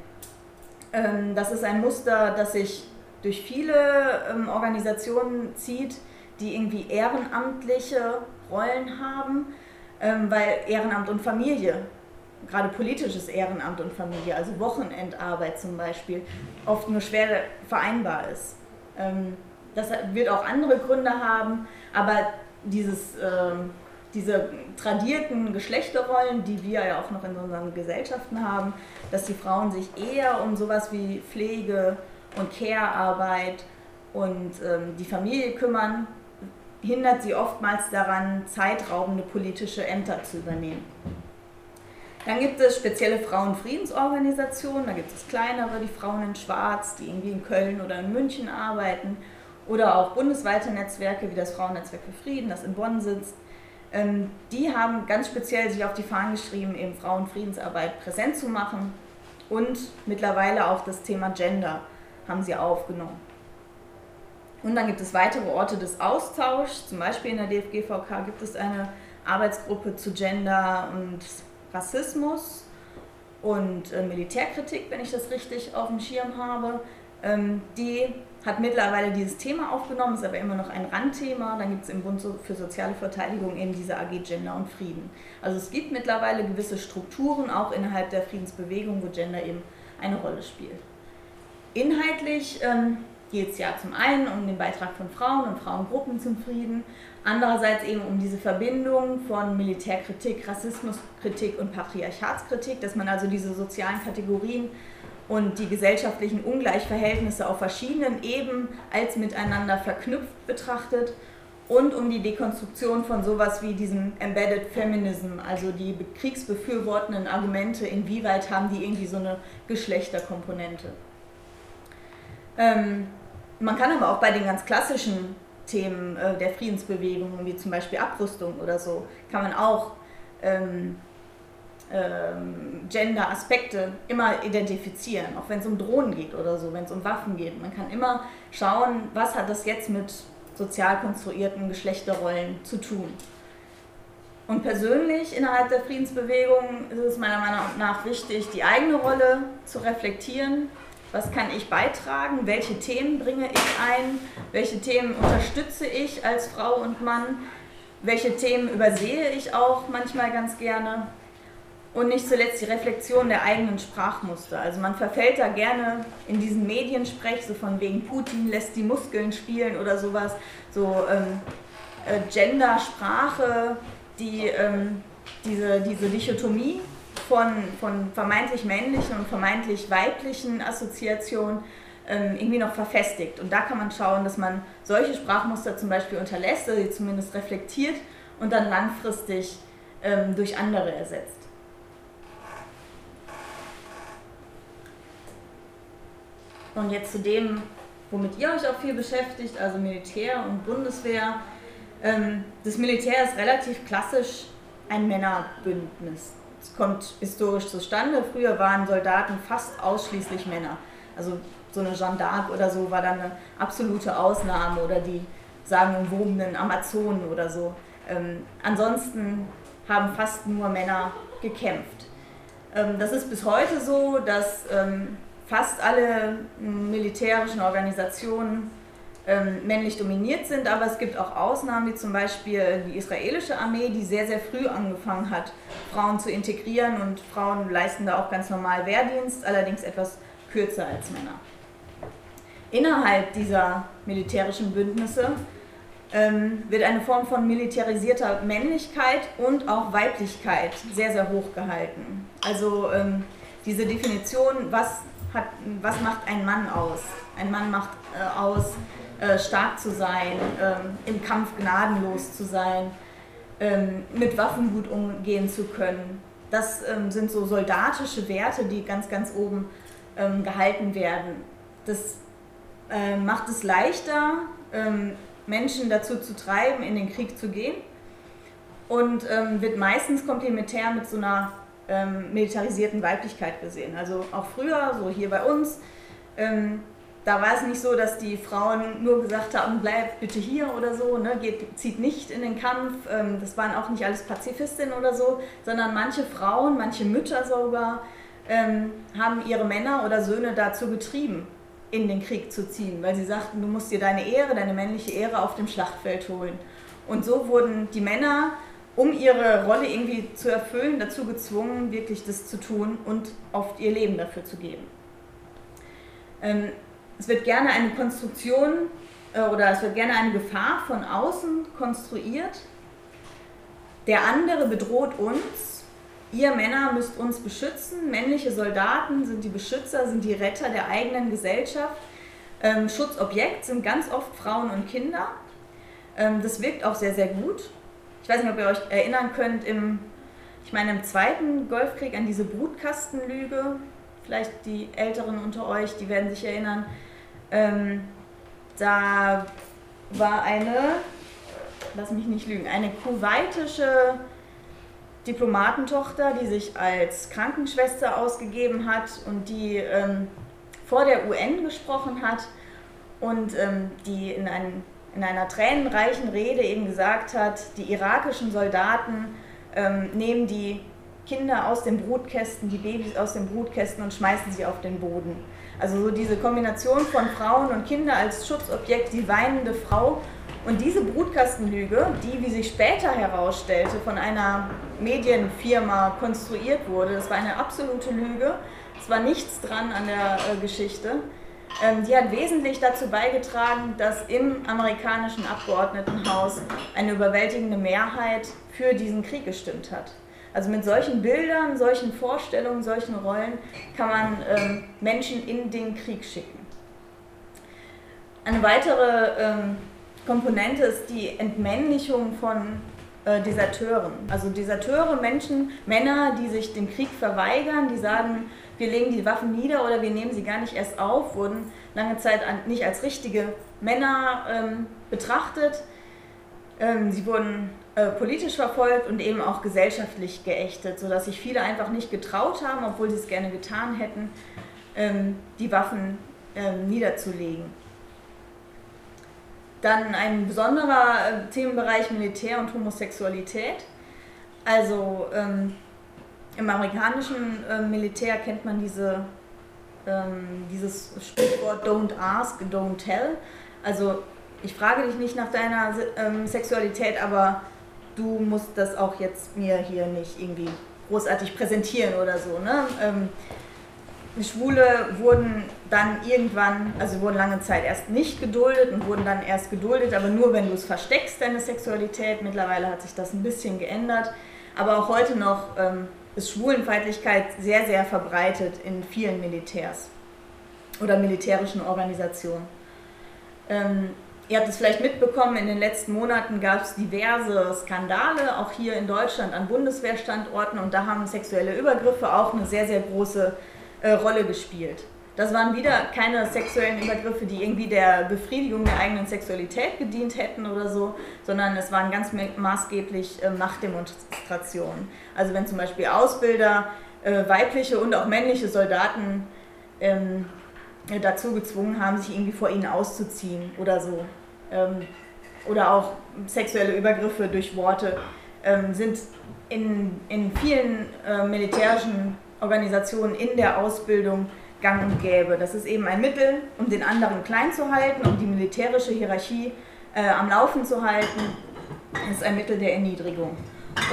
Ähm, das ist ein Muster, das sich durch viele Organisationen zieht, die irgendwie ehrenamtliche Rollen haben, weil Ehrenamt und Familie gerade politisches Ehrenamt und Familie, also Wochenendarbeit zum Beispiel, oft nur schwer vereinbar ist. Ähm, das wird auch andere Gründe haben, aber dieses, ähm, diese tradierten Geschlechterrollen, die wir ja auch noch in unseren Gesellschaften haben, dass die Frauen sich eher um sowas wie Pflege und Care-Arbeit und ähm, die Familie kümmern, hindert sie oftmals daran, zeitraubende politische Ämter zu übernehmen. Dann gibt es spezielle Frauenfriedensorganisationen, da gibt es kleinere, die Frauen in Schwarz, die irgendwie in Köln oder in München arbeiten. Oder auch bundesweite Netzwerke wie das Frauennetzwerk für Frieden, das in Bonn sitzt. Ähm, die haben ganz speziell sich auf die Fahnen geschrieben, eben Frauenfriedensarbeit präsent zu machen. Und mittlerweile auch das Thema Gender haben sie aufgenommen. Und dann gibt es weitere Orte des Austauschs, zum Beispiel in der DFGVK gibt es eine Arbeitsgruppe zu Gender und Rassismus und äh, Militärkritik, wenn ich das richtig auf dem Schirm habe. Ähm, die hat mittlerweile dieses Thema aufgenommen, ist aber immer noch ein Randthema. Dann gibt es im Bund für soziale Verteidigung eben diese AG Gender und Frieden. Also es gibt mittlerweile gewisse Strukturen auch innerhalb der Friedensbewegung, wo Gender eben eine Rolle spielt. Inhaltlich ähm, geht es ja zum einen um den Beitrag von Frauen und Frauengruppen zum Frieden, Andererseits eben um diese Verbindung von Militärkritik, Rassismuskritik und Patriarchatskritik, dass man also diese sozialen Kategorien und die gesellschaftlichen Ungleichverhältnisse auf verschiedenen Ebenen als miteinander verknüpft betrachtet und um die Dekonstruktion von sowas wie diesem Embedded Feminism, also die kriegsbefürwortenden Argumente, inwieweit haben die irgendwie so eine Geschlechterkomponente. Ähm, man kann aber auch bei den ganz klassischen Themen äh, der Friedensbewegung, wie zum Beispiel Abrüstung oder so, kann man auch ähm, ähm, Gender-Aspekte immer identifizieren, auch wenn es um Drohnen geht oder so, wenn es um Waffen geht. Man kann immer schauen, was hat das jetzt mit sozial konstruierten Geschlechterrollen zu tun. Und persönlich innerhalb der Friedensbewegung ist es meiner Meinung nach wichtig, die eigene Rolle zu reflektieren was kann ich beitragen, welche Themen bringe ich ein, welche Themen unterstütze ich als Frau und Mann, welche Themen übersehe ich auch manchmal ganz gerne? Und nicht zuletzt die Reflexion der eigenen Sprachmuster. Also man verfällt da gerne in diesen Mediensprech, so von wegen Putin lässt die Muskeln spielen oder sowas, so ähm, äh, Gender-Sprache, die ähm, diese, diese Dichotomie von, von vermeintlich männlichen und vermeintlich weiblichen Assoziationen ähm, irgendwie noch verfestigt. Und da kann man schauen, dass man solche Sprachmuster zum Beispiel unterlässt, oder sie zumindest reflektiert und dann langfristig ähm, durch andere ersetzt. Und jetzt zu dem, womit ihr euch auch viel beschäftigt, also Militär und Bundeswehr. Ähm, das Militär ist relativ klassisch ein Männerbündnis. Es kommt historisch zustande. Früher waren Soldaten fast ausschließlich Männer. Also so eine Jeanne d'Arc oder so war dann eine absolute Ausnahme oder die sagenumwobenen Amazonen oder so. Ähm, ansonsten haben fast nur Männer gekämpft. Ähm, das ist bis heute so, dass ähm, fast alle militärischen Organisationen ähm, männlich dominiert sind, aber es gibt auch Ausnahmen, wie zum Beispiel die israelische Armee, die sehr, sehr früh angefangen hat, Frauen zu integrieren und Frauen leisten da auch ganz normal Wehrdienst, allerdings etwas kürzer als Männer. Innerhalb dieser militärischen Bündnisse ähm, wird eine Form von militarisierter Männlichkeit und auch Weiblichkeit sehr, sehr hoch gehalten. Also ähm, diese Definition, was, hat, was macht ein Mann aus? Ein Mann macht äh, aus, äh, stark zu sein, ähm, im Kampf gnadenlos zu sein, ähm, mit Waffen gut umgehen zu können. Das ähm, sind so soldatische Werte, die ganz, ganz oben ähm, gehalten werden. Das äh, macht es leichter, ähm, Menschen dazu zu treiben, in den Krieg zu gehen und ähm, wird meistens komplementär mit so einer militarisierten Weiblichkeit gesehen. Also auch früher, so hier bei uns, da war es nicht so, dass die Frauen nur gesagt haben, bleib bitte hier oder so, ne, geht, zieht nicht in den Kampf. Ähm, das waren auch nicht alles Pazifistinnen oder so, sondern manche Frauen, manche Mütter sogar, ähm, haben ihre Männer oder Söhne dazu getrieben, in den Krieg zu ziehen, weil sie sagten, du musst dir deine Ehre, deine männliche Ehre auf dem Schlachtfeld holen. Und so wurden die Männer, um ihre Rolle irgendwie zu erfüllen, dazu gezwungen, wirklich das zu tun und oft ihr Leben dafür zu geben. Es wird gerne eine Konstruktion äh, oder es wird gerne eine Gefahr von außen konstruiert. Der andere bedroht uns. Ihr Männer müsst uns beschützen. Männliche Soldaten sind die Beschützer, sind die Retter der eigenen Gesellschaft. Ähm, Schutzobjekt sind ganz oft Frauen und Kinder. Ähm, das wirkt auch sehr, sehr gut. Ich weiß nicht, ob ihr euch erinnern könnt, im, ich meine, im Zweiten Golfkrieg an diese Brutkastenlüge. Vielleicht die Älteren unter euch, die werden sich erinnern. Ähm, da war eine, lass mich nicht lügen, eine kuwaitische Diplomatentochter, die sich als Krankenschwester ausgegeben hat und die ähm, vor der UN gesprochen hat und ähm, die in, ein, in, einer tränenreichen Rede eben gesagt hat, die irakischen Soldaten ähm, nehmen die Kinder aus den Brutkästen, die Babys aus den Brutkästen und schmeißen sie auf den Boden. Also so diese Kombination von Frauen und Kinder als Schutzobjekt, die weinende Frau. Und diese Brutkastenlüge, die, wie sich später herausstellte, von einer Medienfirma konstruiert wurde, das war eine absolute Lüge, es war nichts dran an der äh, Geschichte, ähm, die hat wesentlich dazu beigetragen, dass im amerikanischen Abgeordnetenhaus eine überwältigende Mehrheit für diesen Krieg gestimmt hat. Also mit solchen Bildern, solchen Vorstellungen, solchen Rollen kann man ähm, Menschen in den Krieg schicken. Eine weitere ähm, Komponente ist die Entmännlichung von äh, Deserteuren. Also Deserteure, Menschen, Männer, die sich dem Krieg verweigern, die sagen, wir legen die Waffen nieder oder wir nehmen sie gar nicht erst auf, wurden lange Zeit nicht als richtige Männer ähm, betrachtet. Ähm, sie wurden äh, politisch verfolgt und eben auch gesellschaftlich geächtet, sodass sich viele einfach nicht getraut haben, obwohl sie es gerne getan hätten, ähm, die Waffen ähm, niederzulegen. Dann ein besonderer äh, Themenbereich Militär und Homosexualität. Also ähm, im amerikanischen äh, Militär kennt man diese, ähm, dieses Sprichwort Don't ask, don't tell. Also ich frage dich nicht nach deiner ähm, Sexualität, aber du musst das auch jetzt mir hier nicht irgendwie großartig präsentieren oder so. Ne? Ähm, Schwule wurden dann irgendwann, also wurden lange Zeit erst nicht geduldet und wurden dann erst geduldet, aber nur wenn du es versteckst, deine Sexualität. Mittlerweile hat sich das ein bisschen geändert. Aber auch heute noch ähm, ist Schwulenfeindlichkeit sehr, sehr verbreitet in vielen Militärs oder militärischen Organisationen. Ähm, Ihr habt es vielleicht mitbekommen, in den letzten Monaten gab es diverse Skandale, auch hier in Deutschland an Bundeswehrstandorten und da haben sexuelle Übergriffe auch eine sehr, sehr große äh, Rolle gespielt. Das waren wieder keine sexuellen Übergriffe, die irgendwie der Befriedigung der eigenen Sexualität gedient hätten oder so, sondern es waren ganz maßgeblich äh, Machtdemonstrationen. Also wenn zum Beispiel Ausbilder äh, weibliche und auch männliche Soldaten ähm, dazu gezwungen haben, sich irgendwie vor ihnen auszuziehen oder so. Ähm, oder auch sexuelle Übergriffe durch Worte ähm, sind in, in vielen äh, militärischen Organisationen in der Ausbildung gang und gäbe. Das ist eben ein Mittel, um den anderen klein zu halten, um die militärische Hierarchie äh, am Laufen zu halten. Das ist ein Mittel der Erniedrigung.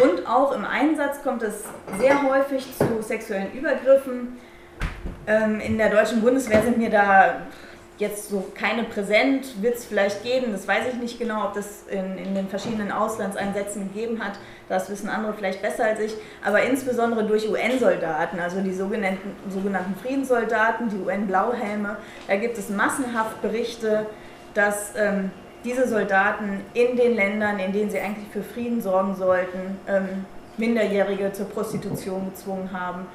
Und auch im Einsatz kommt es sehr häufig zu sexuellen Übergriffen. Ähm, in der deutschen Bundeswehr sind mir da jetzt so keine präsent, wird es vielleicht geben, das weiß ich nicht genau, ob das in, in den verschiedenen Auslandseinsätzen gegeben hat, das wissen andere vielleicht besser als ich, aber insbesondere durch UN-Soldaten, also die sogenannten, sogenannten Friedenssoldaten, die UN-Blauhelme, da gibt es massenhaft Berichte, dass ähm, diese Soldaten in den Ländern, in denen sie eigentlich für Frieden sorgen sollten, ähm, Minderjährige zur Prostitution gezwungen haben.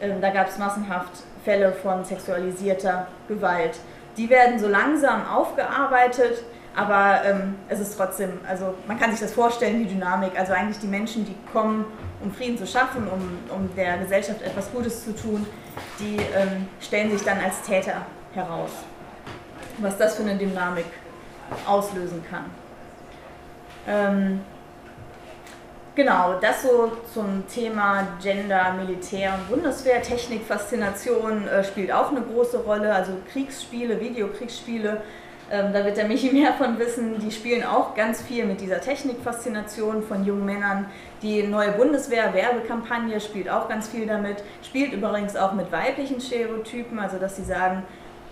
Ähm, da gab es massenhaft Fälle von sexualisierter Gewalt. Die werden so langsam aufgearbeitet, aber ähm, es ist trotzdem, also man kann sich das vorstellen, die Dynamik. Also eigentlich die Menschen, die kommen, um Frieden zu schaffen, um, um der Gesellschaft etwas Gutes zu tun, die ähm, stellen sich dann als Täter heraus. Was das für eine Dynamik auslösen kann. Ähm, genau, das so zum Thema Gender, Militär und Bundeswehr. Technikfaszination äh, spielt auch eine große Rolle, also Kriegsspiele, Videokriegsspiele. Ähm, da wird der Michi [LAUGHS] mehr von wissen. Die spielen auch ganz viel mit dieser Technikfaszination von jungen Männern. Die neue Bundeswehr-Werbekampagne spielt auch ganz viel damit. Spielt übrigens auch mit weiblichen Stereotypen, also dass sie sagen,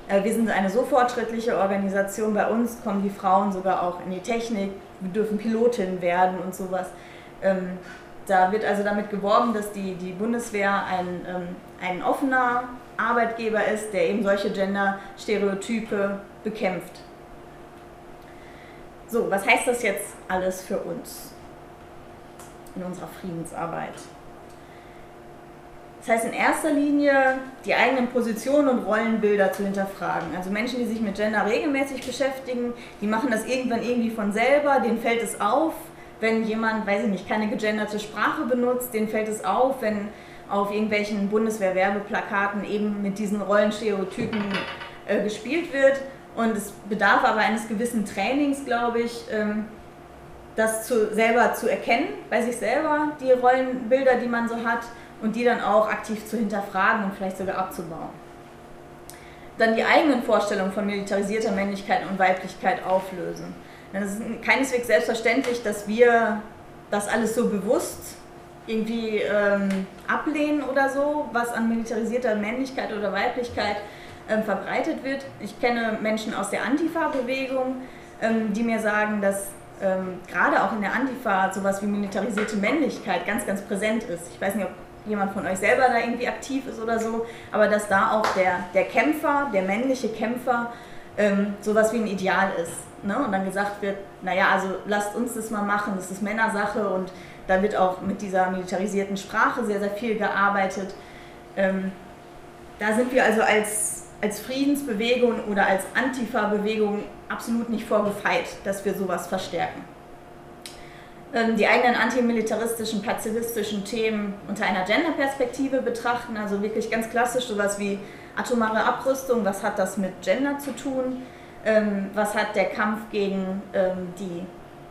äh, wir sind eine so fortschrittliche Organisation, bei uns kommen die Frauen sogar auch in die Technik, wir dürfen Pilotin werden und sowas. Ähm, da wird also damit geworben, dass die, die Bundeswehr ein, ähm, ein offener Arbeitgeber ist, der eben solche Gender-Stereotype bekämpft. So, was heißt das jetzt alles für uns in unserer Friedensarbeit? Das heißt in erster Linie, die eigenen Positionen und Rollenbilder zu hinterfragen. Also Menschen, die sich mit Gender regelmäßig beschäftigen, die machen das irgendwann irgendwie von selber, denen fällt es auf, wenn jemand, weiß ich nicht, keine gegenderte Sprache benutzt, denen fällt es auf, wenn auf irgendwelchen Bundeswehr-Werbeplakaten eben mit diesen Rollenstereotypen äh, gespielt wird. Und es bedarf aber eines gewissen Trainings, glaube ich, ähm, das zu, selber zu erkennen, bei sich selber, die Rollenbilder, die man so hat und die dann auch aktiv zu hinterfragen und vielleicht sogar abzubauen. Dann die eigenen Vorstellungen von militarisierter Männlichkeit und Weiblichkeit auflösen. Es ist keineswegs selbstverständlich, dass wir das alles so bewusst irgendwie ähm, ablehnen oder so, was an militarisierter Männlichkeit oder Weiblichkeit ähm, verbreitet wird. Ich kenne Menschen aus der Antifa-Bewegung, ähm, die mir sagen, dass ähm, gerade auch in der Antifa sowas wie militarisierte Männlichkeit ganz, ganz präsent ist. Ich weiß nicht, ob jemand von euch selber da irgendwie aktiv ist oder so, aber dass da auch der, der Kämpfer, der männliche Kämpfer, ähm, sowas wie ein Ideal ist. Ne? Und dann gesagt wird, naja, also lasst uns das mal machen, das ist Männersache und da wird auch mit dieser militarisierten Sprache sehr, sehr viel gearbeitet. Ähm, da sind wir also als, als Friedensbewegung oder als Antifa-Bewegung absolut nicht vorgefeit, dass wir sowas verstärken. Ähm, die eigenen antimilitaristischen, pazifistischen Themen unter einer Gender-Perspektive betrachten, also wirklich ganz klassisch sowas wie atomare Abrüstung, was hat das mit Gender zu tun, ähm, was hat der Kampf gegen ähm, die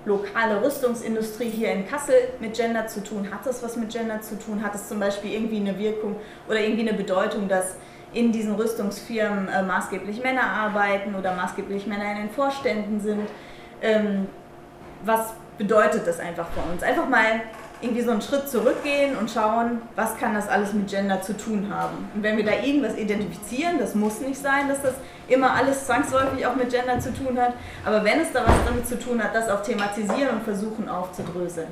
lokale Rüstungsindustrie hier in Kassel mit Gender zu tun, hat das was mit Gender zu tun, hat es zum Beispiel irgendwie eine Wirkung oder irgendwie eine Bedeutung, dass in diesen Rüstungsfirmen äh, maßgeblich Männer arbeiten oder maßgeblich Männer in den Vorständen sind. was bedeutet das einfach für uns. Einfach mal irgendwie so einen Schritt zurückgehen und schauen, was kann das alles mit Gender zu tun haben. Und wenn wir da irgendwas identifizieren, das muss nicht sein, dass das immer alles zwangsläufig auch mit Gender zu tun hat, aber wenn es da was damit zu tun hat, das auch thematisieren und versuchen aufzudröseln.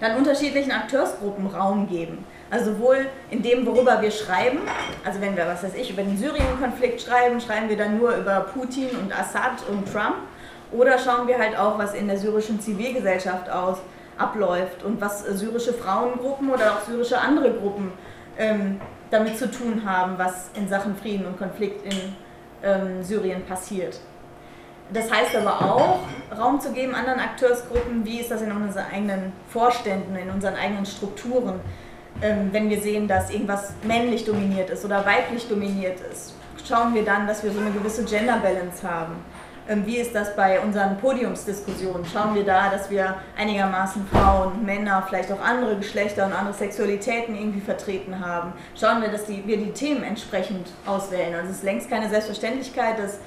Dann unterschiedlichen Akteursgruppen Raum geben. Also sowohl in dem, worüber wir schreiben, also wenn wir, was weiß ich, über den Syrien-Konflikt schreiben, schreiben wir dann nur über Putin und Assad und Trump oder schauen wir halt auch, was in der syrischen Zivilgesellschaft aus, abläuft und was syrische Frauengruppen oder auch syrische andere Gruppen ähm, damit zu tun haben, was in Sachen Frieden und Konflikt in ähm, Syrien passiert. Das heißt aber auch, Raum zu geben anderen Akteursgruppen, wie ist das in unseren eigenen Vorständen, in unseren eigenen Strukturen, ähm, wenn wir sehen, dass irgendwas männlich dominiert ist oder weiblich dominiert ist. Schauen wir dann, dass wir so eine gewisse Gender Balance haben wie ist das bei unseren Podiumsdiskussionen? Schauen wir da, dass wir einigermaßen Frauen, Männer, vielleicht auch andere Geschlechter und andere Sexualitäten irgendwie vertreten haben? Schauen wir, dass die, wir die Themen entsprechend auswählen? Also es ist längst keine Selbstverständlichkeit, dass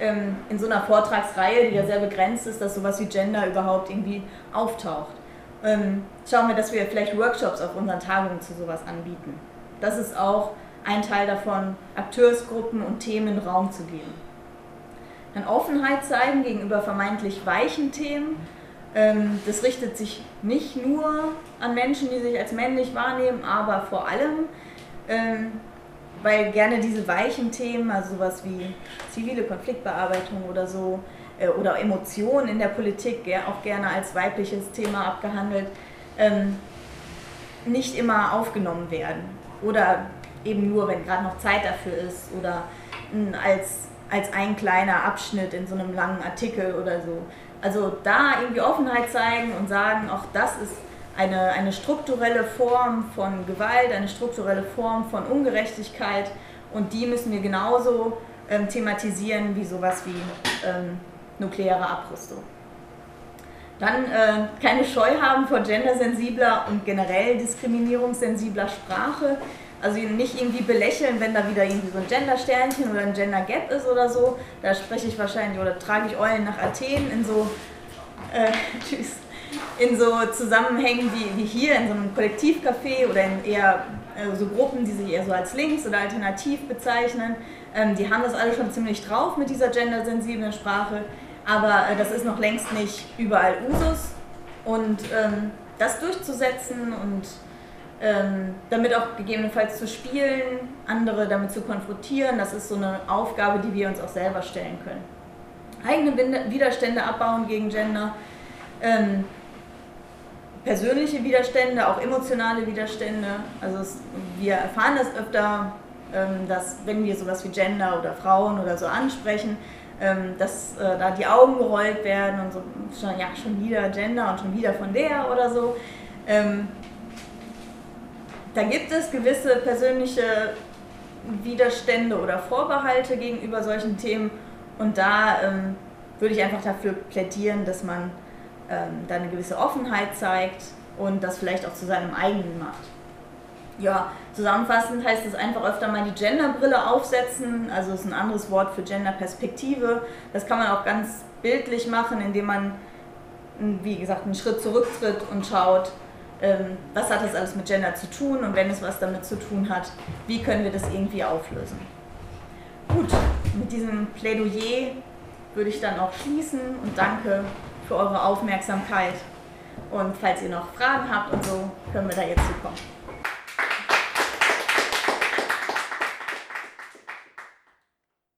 ähm, in so einer Vortragsreihe, die ja sehr begrenzt ist, dass sowas wie Gender überhaupt irgendwie auftaucht. Ähm, schauen wir, dass wir vielleicht Workshops auf unseren Tagungen zu sowas anbieten. Das ist auch ein Teil davon, Akteursgruppen und Themen Raum zu geben. Dann Offenheit zeigen gegenüber vermeintlich weichen Themen. Ähm, das richtet sich nicht nur an Menschen, die sich als männlich wahrnehmen, aber vor allem, ähm, weil gerne diese weichen Themen, also sowas wie zivile Konfliktbearbeitung oder so, äh, oder Emotionen in der Politik, auch gerne als weibliches Thema abgehandelt, ähm, nicht immer aufgenommen werden. Oder eben nur, wenn gerade noch Zeit dafür ist oder als, als ein kleiner Abschnitt in so einem langen Artikel oder so. Also da irgendwie Offenheit zeigen und sagen, auch das ist eine, eine strukturelle Form von Gewalt, eine strukturelle Form von Ungerechtigkeit und die müssen wir genauso ähm, thematisieren wie sowas wie ähm, nukleare Abrüstung. Dann äh, keine Scheu haben vor gendersensibler und generell diskriminierungssensibler Sprache. Also nicht irgendwie belächeln, wenn da wieder irgendwie so ein Gender-Sternchen oder ein Gender-Gap ist oder so. Da spreche ich wahrscheinlich oder trage ich Eulen nach Athen in so, äh, [LAUGHS] tschüss, in so Zusammenhängen wie, wie hier in so einem Kollektivcafé oder in eher äh, so Gruppen, die sich eher so als links oder alternativ bezeichnen. Ähm, die haben das alle schon ziemlich drauf mit dieser gendersensiblen Sprache, aber äh, das ist noch längst nicht überall Usus. Und ähm, das durchzusetzen und ähm, damit auch gegebenenfalls zu spielen, andere damit zu konfrontieren, das ist so eine Aufgabe, die wir uns auch selber stellen können. Eigene Widerstände abbauen gegen Gender, ähm, persönliche Widerstände, auch emotionale Widerstände. Also es, wir erfahren das öfter, ähm, dass wenn wir sowas wie Gender oder Frauen oder so ansprechen, ähm, dass äh, da die Augen gerollt werden und so, schon, ja, schon wieder Gender und schon wieder von der oder so. Ähm, da gibt es gewisse persönliche Widerstände oder Vorbehalte gegenüber solchen Themen und da ähm, würde ich einfach dafür plädieren, dass man ähm, da eine gewisse Offenheit zeigt und das vielleicht auch zu seinem eigenen macht. Ja, zusammenfassend heißt es einfach öfter mal die Genderbrille aufsetzen, also ist ein anderes Wort für Genderperspektive. Das kann man auch ganz bildlich machen, indem man, wie gesagt, einen Schritt zurücktritt und schaut, ähm, was hat das alles mit Gender zu tun und wenn es was damit zu tun hat, wie können wir das irgendwie auflösen. Gut, mit diesem Plädoyer würde ich dann auch schließen und danke für eure Aufmerksamkeit. Und falls ihr noch Fragen habt und so, können wir da jetzt zukommen.